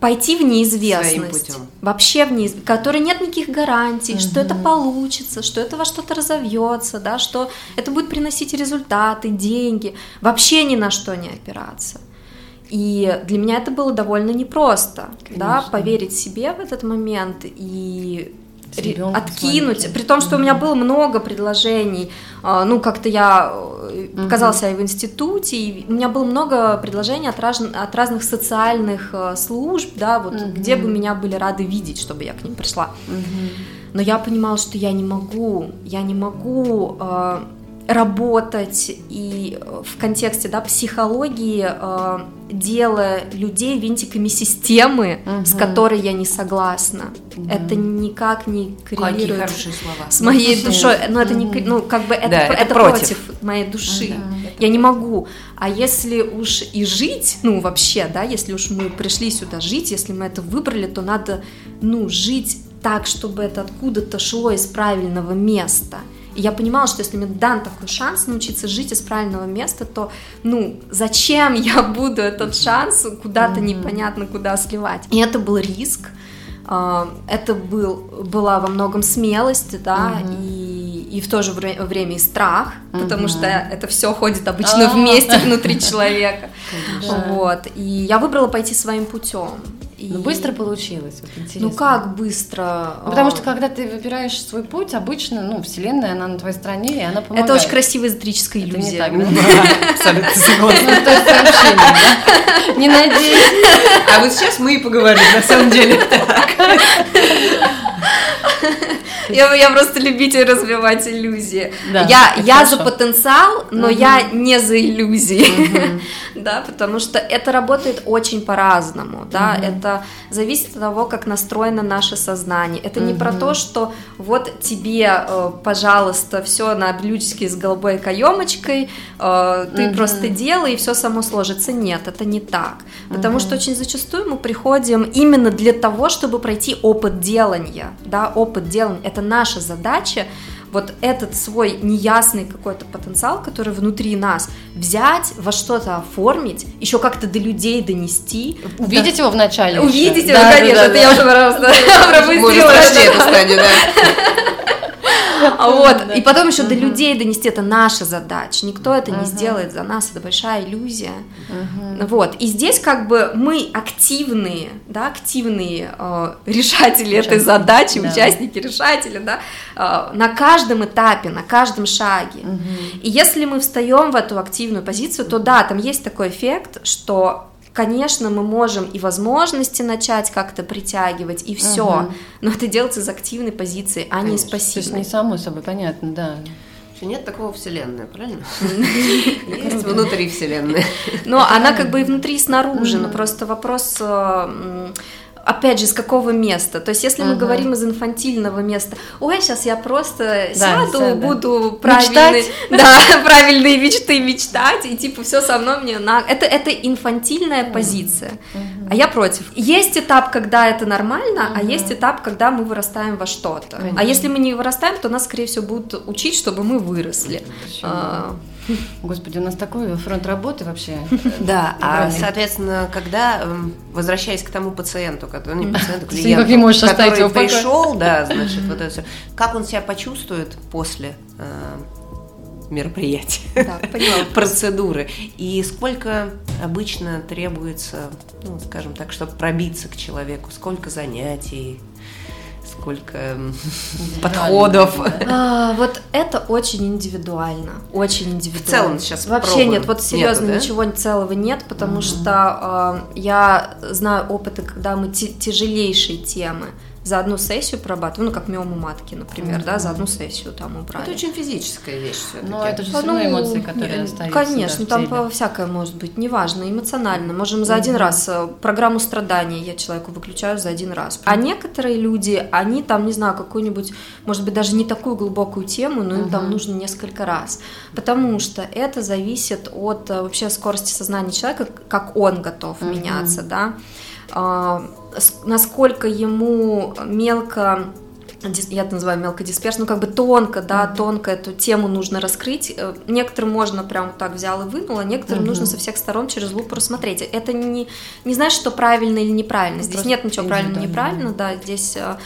пойти в неизвестность, вообще в неизвестность, которой нет никаких гарантий, угу. что это получится, что это во что-то разовьется, да, что это будет приносить результаты, деньги, вообще ни на что не опираться. И для меня это было довольно непросто, Конечно. да, поверить себе в этот момент и откинуть, при том, что у меня было много предложений, а, ну, как-то я показала себя в институте, и у меня было много предложений от, раз, от разных социальных э, служб, да, вот, mm где бы меня были рады видеть, чтобы я к ним пришла. mm Но я понимала, что я не могу, я не могу э, работать и э, в контексте да, психологии, э, делая людей винтиками системы, угу. с которой я не согласна. Угу. Это никак не коррелирует с моей душой. Но ну, это не, ну как бы это, да, это, это против. против моей души. Угу. Я не могу. А если уж и жить, ну вообще, да, если уж мы пришли сюда жить, если мы это выбрали, то надо, ну, жить так, чтобы это откуда-то шло из правильного места. И я понимала, что если мне дан такой шанс научиться жить из правильного места, то, ну, зачем я (laughs) буду этот шанс куда-то непонятно куда сливать? И это был риск, а, это был, была во многом смелость, да, и, и в то же время и страх, потому что это все ходит обычно а. вместе внутри человека. (laughs) Вот. И я выбрала пойти своим путем. И... Ну, быстро получилось, вот интересно. Ну, как быстро? Ну, потому что, когда ты выбираешь свой путь, обычно, ну, Вселенная, она на твоей стороне, и она помогает. Это очень красивая эзотерическая иллюзия. Это не так, (laughs) абсолютно согласна. Ну, Не надеюсь. А вот сейчас мы и поговорим, на самом деле. (laughs) (laughs) Я, я просто любитель развивать иллюзии. Да, я я за потенциал, но угу. я не за иллюзии. Угу. (laughs) да, потому что это работает очень по-разному. Да, угу. это зависит от того, как настроено наше сознание. Это не про то, что вот тебе, э, пожалуйста, все на блюдечке с голубой каемочкой, э, ты просто делай, и все само сложится. Нет, это не так. Потому что очень зачастую мы приходим именно для того, чтобы пройти опыт делания. Да, опыт делания. Это наша задача вот этот свой неясный какой-то потенциал, который внутри нас, взять, во что-то оформить, еще как-то до людей донести. Увидеть да. его вначале. Увидеть его, да, конечно, да, да, это да. я уже просто пропустила. это станет, да. Вот. И потом еще до людей донести это наша задача. Никто это не сделает за нас, это большая иллюзия. Вот. И здесь как бы мы активные, да, активные э, решатели этой задачи, участники решатели, да, э, на каждом этапе, на каждом шаге. И если мы встаем в эту активную позицию, то да, там есть такой эффект, что Конечно, мы можем и возможности начать как-то притягивать, и все, угу. но это делается из активной позиции, а Конечно. не из пассивной. То есть не само собой, понятно, да. Нет такого вселенная, правильно? (laughs) Есть внутри вселенной. Но она как бы и внутри, и снаружи, но просто вопрос э, опять же, с какого места. То есть, если мы говорим из инфантильного места, ой, сейчас я просто да, сяду, все, буду да. правильные, (laughs) да, правильные мечты мечтать, и типа все со мной мне на. Это, это инфантильная позиция. А я против. Есть этап, когда это нормально, а есть этап, когда мы вырастаем во что-то. А если мы не вырастаем, то нас, скорее всего, будут учить, чтобы мы выросли. Господи, у нас такой фронт работы вообще. Да, а, соответственно, когда, эм, возвращаясь к тому пациенту, который, не пациенту, (laughs) клиенту, который пришел, да, значит, вот это все, как он себя почувствует после э, мероприятия, да, (laughs) процедуры, и сколько обычно требуется, ну, скажем так, чтобы пробиться к человеку, сколько занятий, сколько подходов. А, вот это очень индивидуально, очень индивидуально. В целом сейчас вообще пробуем. нет, вот серьезно Нету, да? ничего целого нет, потому угу. что э, я знаю опыты, когда мы тяжелейшие темы за одну сессию прорабатываю, ну, как миому матки, например, mm-hmm. да, за одну сессию там убрали. Это очень физическая вещь все Ну, это же все равно эмоции, которые остаются. Конечно, да, там всякое может быть, неважно, эмоционально. Можем за mm-hmm. один раз э, программу страдания я человеку выключаю за один раз. А некоторые люди, они там, не знаю, какую-нибудь, может быть, даже не такую глубокую тему, но им mm-hmm. там нужно несколько раз. Потому что это зависит от э, вообще скорости сознания человека, как он готов mm-hmm. меняться, да насколько ему мелко я это называю мелкодисперс, ну как бы тонко, да, тонко эту тему нужно раскрыть. Э, некоторым можно прям так взял и вынул, а некоторым mm-hmm. нужно со всех сторон через лупу рассмотреть. Это не, не знаешь, что правильно или неправильно. Здесь Просто нет ничего правильно неправильно, да, здесь э,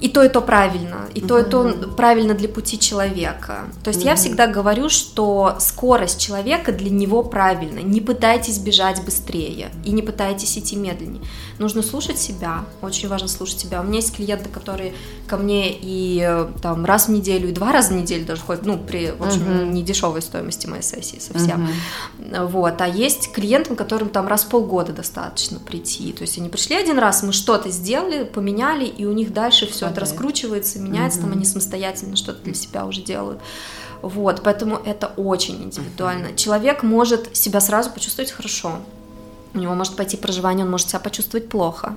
и то, и то правильно, и то, и то правильно для пути человека. То есть я всегда говорю, что скорость человека для него правильна. Не пытайтесь бежать быстрее и не пытайтесь идти медленнее. Нужно слушать себя, очень важно слушать себя. У меня есть клиенты, которые ко мне и э, там раз в неделю, и два раза в неделю даже ходят, ну, при очень uh-huh. недешевой стоимости моей сессии совсем. Uh-huh. Вот. А есть клиентам, которым там раз в полгода достаточно прийти. То есть они пришли один раз, мы что-то сделали, поменяли, и у них дальше все это раскручивается, меняется, mm-hmm. там они самостоятельно что-то для себя уже делают. Вот, поэтому это очень индивидуально. Mm-hmm. Человек может себя сразу почувствовать хорошо. У него может пойти проживание, он может себя почувствовать плохо.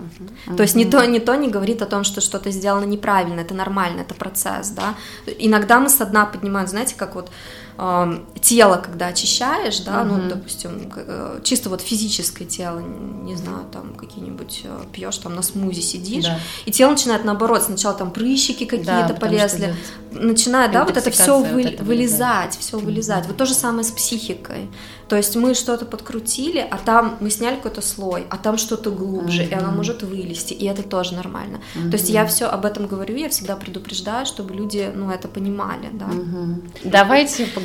Uh-huh. То есть ни то, ни то не говорит о том, что что-то сделано неправильно, это нормально, это процесс, да. Иногда мы со дна поднимаем, знаете, как вот тело, когда очищаешь, да, ну, допустим, э, чисто вот физическое тело, не знаю, там какие-нибудь э, пьешь, там на смузи сидишь, да. и тело начинает наоборот, сначала там прыщики какие-то да, полезли, начинает, да, вот это все вы, вот вылезать, все вылезать. Вот то же самое с психикой. То есть мы что-то подкрутили, а там мы сняли какой-то слой, а там что-то глубже, mm-hmm. и оно может вылезти, и это тоже нормально. Mm-hmm. То есть я все об этом говорю, я всегда предупреждаю, чтобы люди, ну, это понимали, да. Mm-hmm. Давайте поговорим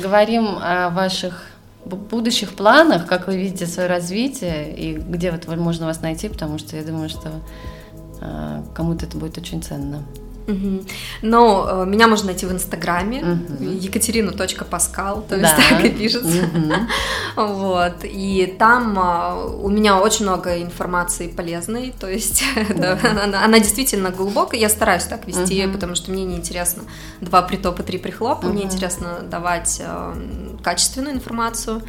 о ваших будущих планах, как вы видите свое развитие и где вот можно вас найти, потому что я думаю, что э, кому-то это будет очень ценно. Угу. Но э, меня можно найти в Инстаграме угу. Екатерину.паскал, то есть да. (laughs) так и пишется. Угу. вот. И там э, у меня очень много информации полезной, то есть (laughs) да, она, она действительно глубокая. Я стараюсь так вести, угу. потому что мне не интересно два притопа, три прихлопа, угу. мне интересно давать э, качественную информацию.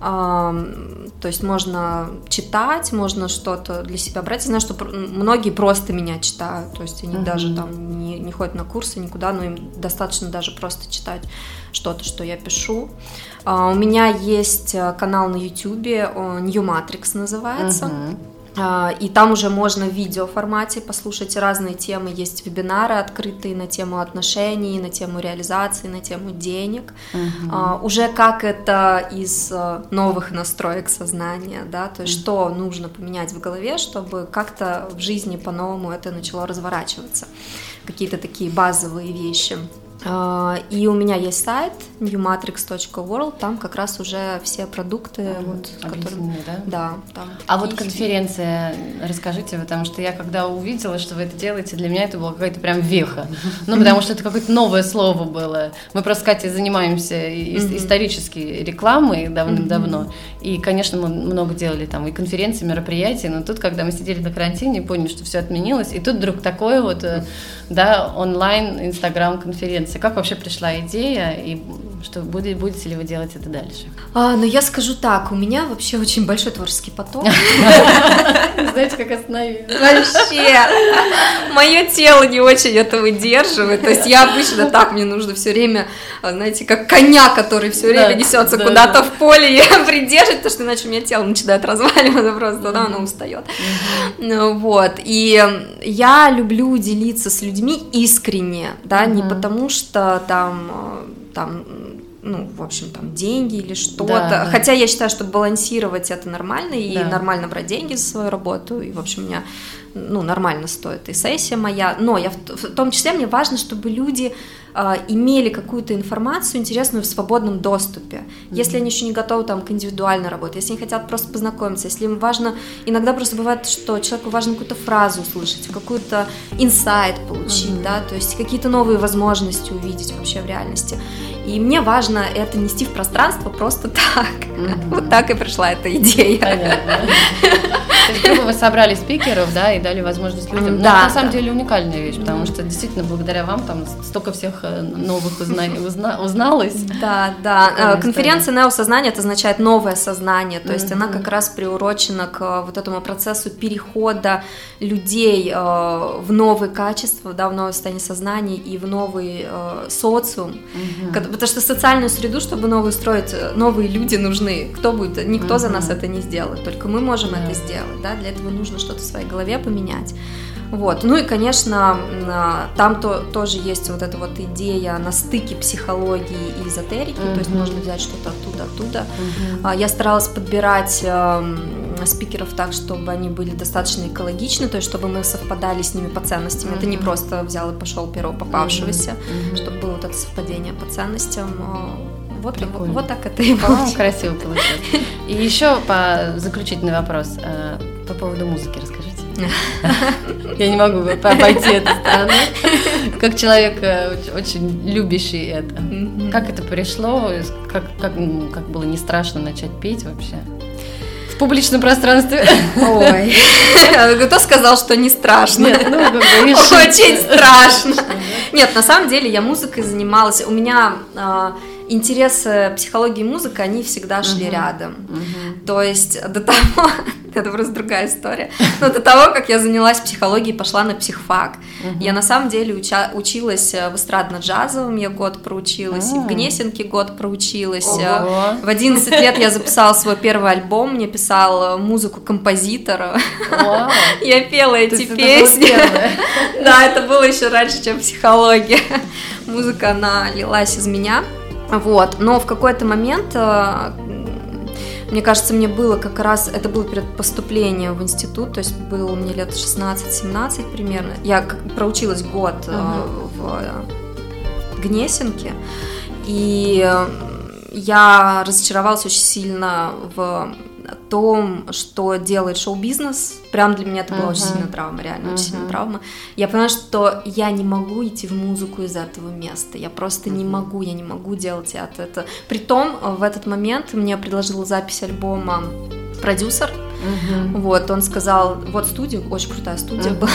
То есть можно читать, можно что-то для себя брать. Я знаю, что многие просто меня читают, то есть они uh-huh. даже там не, не ходят на курсы никуда, но им достаточно даже просто читать что-то, что я пишу. А, у меня есть э, канал на YouTube, New Matrix называется. Uh-huh. А, и там уже можно в видеоформате послушать разные темы. Есть вебинары открытые на тему отношений, на тему реализации, на тему денег. Угу. Уже как это из э, новых настроек сознания, да, то есть угу. что нужно поменять в голове, чтобы как-то в жизни по-новому это начало разворачиваться. Какие-то такие базовые вещи. А, и у меня есть сайт newmatrix.world, там как раз уже все продукты, mm, вот, которыми, да? Да, там. А вот конференция, расскажите, потому что я когда увидела, что вы это делаете, для меня это была какая-то прям веха. Ну, потому что это какое-то новое слово было. Мы просто Катей занимаемся исторически рекламой давным-давно, и, конечно, мы много делали там и конференции, мероприятия, но тут, когда мы сидели на карантине, поняли, что все отменилось, и тут вдруг такое вот, э, да, онлайн инстаграм-конференция конференции. Как вообще пришла идея и что будет, будете ли вы делать это дальше? А, ну я скажу так, у меня вообще очень большой творческий поток. (laughs) Знаете, как остановить? Вообще, мое тело не очень это выдерживает. То есть я обычно так, мне нужно все время, знаете, как коня, который все время несется куда-то в поле, я (laughs) придерживать, потому что иначе у меня тело начинает разваливаться просто, да, оно устает. Ну вот, и я люблю делиться с людьми искренне, да, не потому что там э, там ну, в общем, там, деньги или что-то. Да, да. Хотя я считаю, что балансировать это нормально, и да. нормально брать деньги за свою работу, и, в общем, меня, ну, нормально стоит и сессия моя, но я в, в том числе мне важно, чтобы люди имели какую-то информацию интересную в свободном доступе, если они еще не готовы там к индивидуальной работе, если они хотят просто познакомиться, если им важно, иногда просто бывает, что человеку важно какую-то фразу услышать, какую-то инсайт получить, mm-hmm. да, то есть какие-то новые возможности увидеть вообще в реальности. И мне важно это нести в пространство просто так. Mm-hmm. (laughs) Вот так и пришла эта идея. Понятно. (laughs) грубо вы собрали спикеров, да, и дали возможность людям. Да. на самом деле уникальная вещь, потому что действительно благодаря вам там столько всех э, новых узнаний узналось. Да, да. Э, конференция «Неосознание» это означает новое сознание, то есть она как раз приурочена к э, вот этому процессу перехода людей в новые качества, да, в новое состояние сознания и в новый социум. Потому что социальную среду, чтобы новую строить, новые люди нужны. Кто будет? Никто за нас это не сделает, только мы можем это сделать, да, для этого нужно что-то в своей голове поменять. Вот. Ну и, конечно, там то, тоже есть вот эта вот идея на стыке психологии и эзотерики, mm-hmm. то есть можно взять что-то оттуда, оттуда. Mm-hmm. Я старалась подбирать спикеров так, чтобы они были достаточно экологичны, то есть чтобы мы совпадали с ними по ценностям. Mm-hmm. Это не просто взял и пошел первого попавшегося, mm-hmm. чтобы было вот это совпадение по ценностям. Вот, вот, вот так это и По-моему, красиво получилось. И еще по заключительный вопрос поводу музыки расскажите. (laughs) Я не могу обойти эту сторону. Как человек э, очень любящий это. Как это пришло? Как, как, как было не страшно начать петь вообще? В публичном пространстве. Ой. (laughs) Кто сказал, что не страшно? Нет, ну, как бы, Очень (laughs) страшно. Нет, на самом деле я музыкой занималась. У меня а, интересы психологии и музыка, они всегда шли рядом. То есть до того, это просто другая история, но до того, как я занялась психологией, пошла на психфак. Я на самом деле уча- училась в эстрадно-джазовом, я год проучилась, и в Гнесинке год проучилась. Uh-huh. В 11 лет я записала свой первый альбом, мне писал музыку композитора. Я пела эти песни. (laughs) Да, это было еще раньше, чем психология. Музыка, она лилась из меня. Вот, но в какой-то момент, э, мне кажется, мне было как раз, это было перед поступлением в институт, то есть было мне лет 16-17 примерно. Я проучилась год uh-huh. в Гнесинке, и я разочаровалась очень сильно в том, что делает шоу-бизнес. Прям для меня это была uh-huh. очень сильная травма, реально uh-huh. очень сильная травма. Я поняла, что я не могу идти в музыку из этого места. Я просто uh-huh. не могу, я не могу делать это. это. Притом в этот момент мне предложил запись альбома продюсер. Угу. Вот, он сказал, вот студия, очень крутая студия угу. была.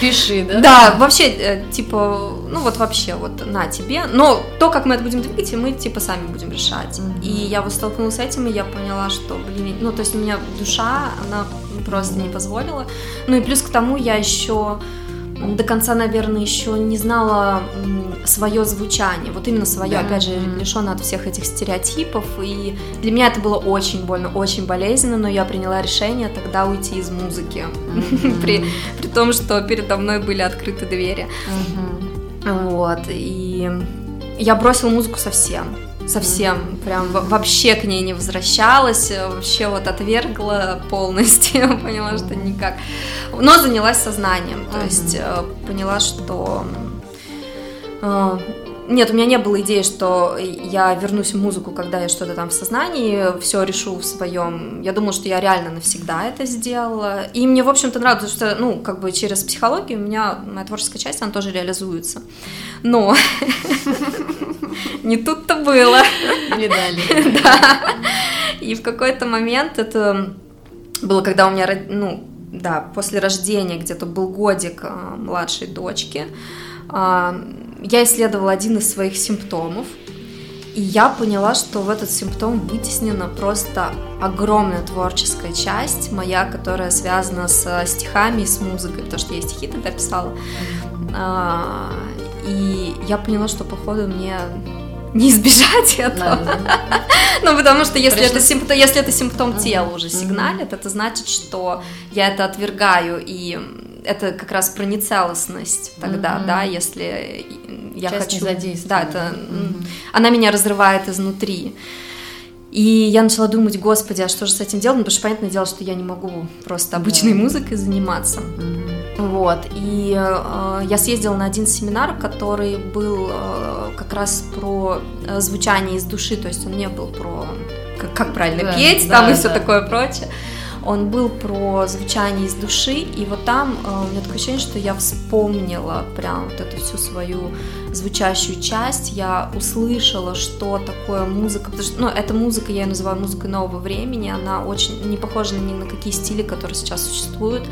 Пиши, да? Да, вообще, э, типа, ну вот вообще, вот на тебе. Но то, как мы это будем двигать, мы типа сами будем решать. Угу. И я вот столкнулась с этим, и я поняла, что, блин, ну то есть у меня душа, она просто не позволила. Ну и плюс к тому я еще до конца, наверное, еще не знала свое звучание, вот именно свое, да. опять же, лишено от всех этих стереотипов, и для меня это было очень больно, очень болезненно, но я приняла решение тогда уйти из музыки, mm-hmm. (laughs) при, при том, что передо мной были открыты двери, mm-hmm. Вот, и я бросила музыку совсем, совсем прям вообще к ней не возвращалась, вообще вот отвергла (laughs) полностью, (laughs) поняла, что никак. Но занялась сознанием, то есть э, поняла, что э, нет, у меня не было идеи, что я вернусь в музыку, когда я что-то там в сознании, все решу в своем. Я думала, что я реально навсегда это сделала. И мне, в общем-то, нравится, что, ну, как бы через психологию у меня моя творческая часть, она тоже реализуется. Но (laughs) не тут-то было. Не дали. (laughs) Да. И в какой-то момент это было, когда у меня, ну, да, после рождения где-то был годик а, младшей дочки. А, я исследовала один из своих симптомов, и я поняла, что в этот симптом вытеснена просто огромная творческая часть моя, которая связана с стихами и с музыкой, потому что я стихи тогда писала. А, и я поняла, что, походу, мне не избежать этого. Ну, потому что если это, симптом, если это симптом тела уже сигналит, это значит, что я это отвергаю, и это как раз про нецелостность тогда, да, если я хочу... Да, это... Она меня разрывает изнутри. И я начала думать, господи, а что же с этим делать? Ну, потому что, понятное дело, что я не могу просто обычной музыкой заниматься. Вот, и э, я съездила на один семинар, который был э, как раз про э, звучание из души, то есть он не был про как, как правильно да, петь, да, там и все такое прочее. Он был про звучание из души, и вот там э, у меня такое ощущение, что я вспомнила прям вот эту всю свою звучащую часть, я услышала, что такое музыка, потому что, ну, эта музыка, я ее называю музыкой нового времени, она очень не похожа ни на какие стили, которые сейчас существуют,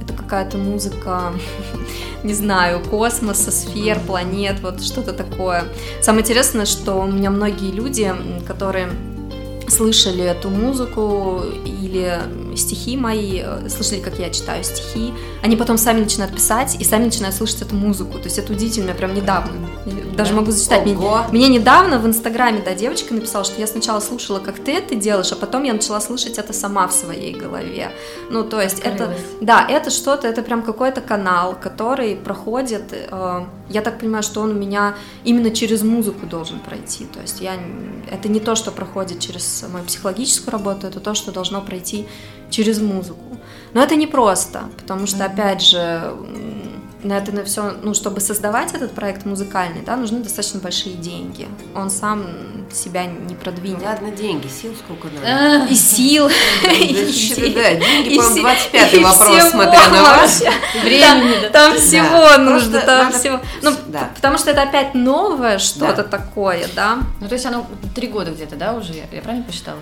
это какая-то музыка, (laughs) не знаю, космоса, сфер, планет, вот что-то такое. Самое интересное, что у меня многие люди, которые слышали эту музыку или стихи мои, э, слышали, как я читаю стихи, они потом сами начинают писать и сами начинают слышать эту музыку. То есть это удивительно, прям недавно. Даже да? могу зачитать. Мне, мне недавно в Инстаграме, да, девочка написала, что я сначала слушала, как ты это делаешь, а потом я начала слышать это сама в своей голове. Ну, то есть это, да, это что-то, это прям какой-то канал, который проходит, э, я так понимаю, что он у меня именно через музыку должен пройти. То есть я, это не то, что проходит через мою психологическую работу, это то, что должно пройти через музыку. Но это не просто, потому что, опять же, на это на все, ну, чтобы создавать этот проект музыкальный, да, нужны достаточно большие деньги. Он сам себя не продвинет. Ладно, деньги, сил сколько надо? И сил. Да, (laughs) деньги, по-моему, 25 вопрос, смотря на вас. Времени. Там всего нужно, там всего. Ну, потому что это опять новое что-то такое, да. Ну, то есть оно три года где-то, да, уже, я правильно посчитала?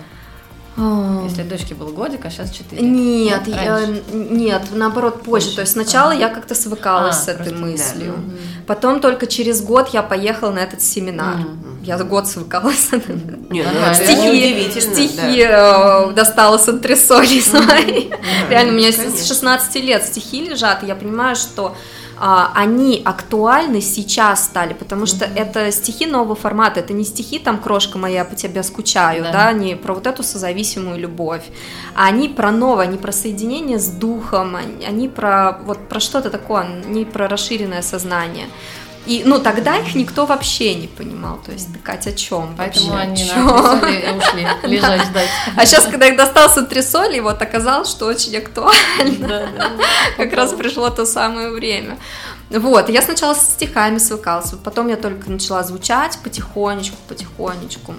А. Если дочке был годик, а сейчас 4. Нет, я, нет, наоборот, позже. позже. То есть сначала а. я как-то свыкалась а, с этой мыслью. Да. Потом только через год я поехала на этот семинар. Mm-hmm. Я год свыкалась. Нет, ну, стихи, стихи да. Э, достала с антресолей своей. Реально, у меня с 16 лет стихи лежат, и я понимаю, что они актуальны сейчас стали, потому что mm-hmm. это стихи нового формата, это не стихи там «Крошка моя, по тебе скучаю», да, да не про вот эту созависимую любовь, а они про новое, они про соединение с духом, они про вот про что-то такое, не про расширенное сознание. И, ну, тогда их никто вообще не понимал. То есть, Катя, о чем? Поэтому вообще? они на ушли (laughs) лежать, ждать. А сейчас, когда их достал с антресоли, вот оказалось, что очень актуально. (laughs) Как раз пришло то самое время. Вот, я сначала с стихами свыкалась, потом я только начала звучать потихонечку, потихонечку.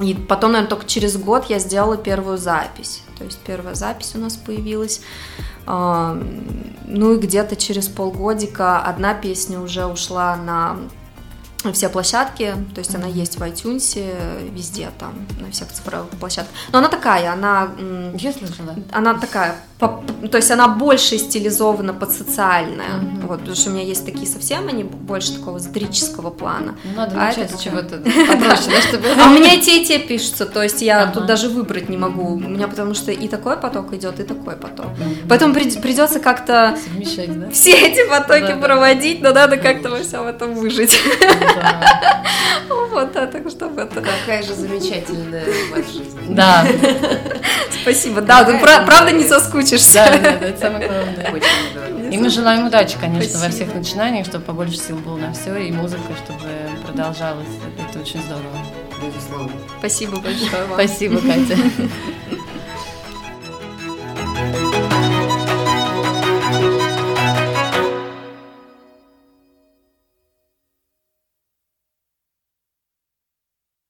И потом, наверное, только через год я сделала первую запись. То есть первая запись у нас появилась. Ну и где-то через полгодика одна песня уже ушла на все площадки, то есть она есть в iTunes, везде там, на всех цифровых площадках. Но она такая, она... Я слышала. Она такая, по, то есть она больше стилизована под социальное, mm-hmm. вот, потому что у меня есть такие совсем, они больше такого сатирического плана. Ну, надо а начать с чего-то попроще, чтобы... А у меня и те, и те пишутся, то есть я тут даже выбрать не могу, у меня потому что и такой поток идет, и такой поток. Поэтому придется как-то все эти потоки проводить, но надо как-то во всем этом выжить. Вот, да, так чтобы это... Какая же замечательная ваша жизнь. Да. Спасибо, да, ты правда не соскучишься. Да, да, это самое главное. И мы желаем удачи, конечно, во всех начинаниях, чтобы побольше сил было на все, и музыка, чтобы продолжалась. Это очень здорово. Безусловно. Спасибо большое вам. Спасибо, Катя.